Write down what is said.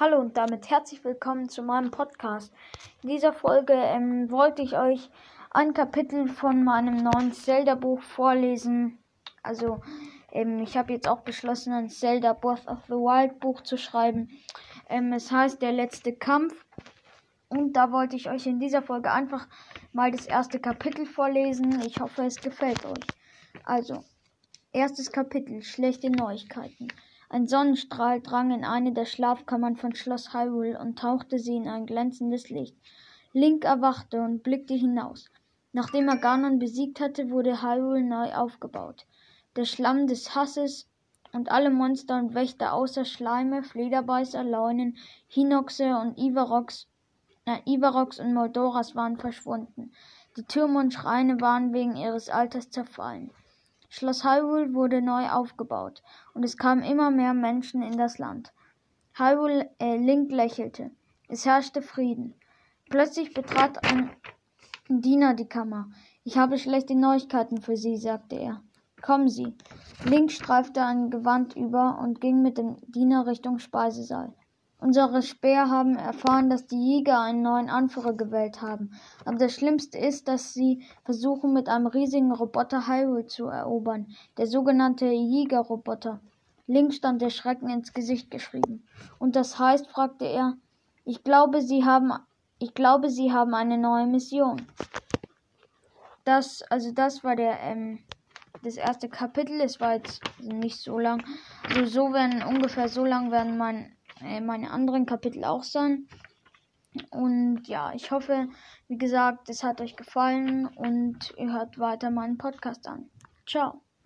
Hallo und damit herzlich willkommen zu meinem Podcast. In dieser Folge ähm, wollte ich euch ein Kapitel von meinem neuen Zelda-Buch vorlesen. Also, ähm, ich habe jetzt auch beschlossen, ein Zelda Breath of the Wild Buch zu schreiben. Ähm, es heißt Der letzte Kampf. Und da wollte ich euch in dieser Folge einfach mal das erste Kapitel vorlesen. Ich hoffe, es gefällt euch. Also, erstes Kapitel, schlechte Neuigkeiten. Ein Sonnenstrahl drang in eine der Schlafkammern von Schloss Hyrule und tauchte sie in ein glänzendes Licht. Link erwachte und blickte hinaus. Nachdem er Ganon besiegt hatte, wurde Hyrule neu aufgebaut. Der Schlamm des Hasses und alle Monster und Wächter außer Schleime, Flederbeißer, Leunen, Hinoxe und Ivarox, äh, Ivarox und Moldoras waren verschwunden. Die Türme und Schreine waren wegen ihres Alters zerfallen. Schloss Hyrule wurde neu aufgebaut, und es kamen immer mehr Menschen in das Land. Hyrule äh, Link lächelte. Es herrschte Frieden. Plötzlich betrat ein Diener die Kammer. Ich habe schlechte Neuigkeiten für Sie, sagte er. Kommen Sie. Link streifte ein Gewand über und ging mit dem Diener Richtung Speisesaal. Unsere Speer haben erfahren, dass die Jäger einen neuen Anführer gewählt haben. Aber das Schlimmste ist, dass sie versuchen, mit einem riesigen Roboter Hyrule zu erobern. Der sogenannte Jägerroboter. Links stand der Schrecken ins Gesicht geschrieben. Und das heißt, fragte er, ich glaube, sie haben, ich glaube, sie haben eine neue Mission. Das, also das war der, ähm, das erste Kapitel. Es war jetzt nicht so lang. Also so werden ungefähr so lang werden mein äh, meine anderen Kapitel auch sein. Und ja, ich hoffe, wie gesagt, es hat euch gefallen und ihr hört weiter meinen Podcast an. Ciao.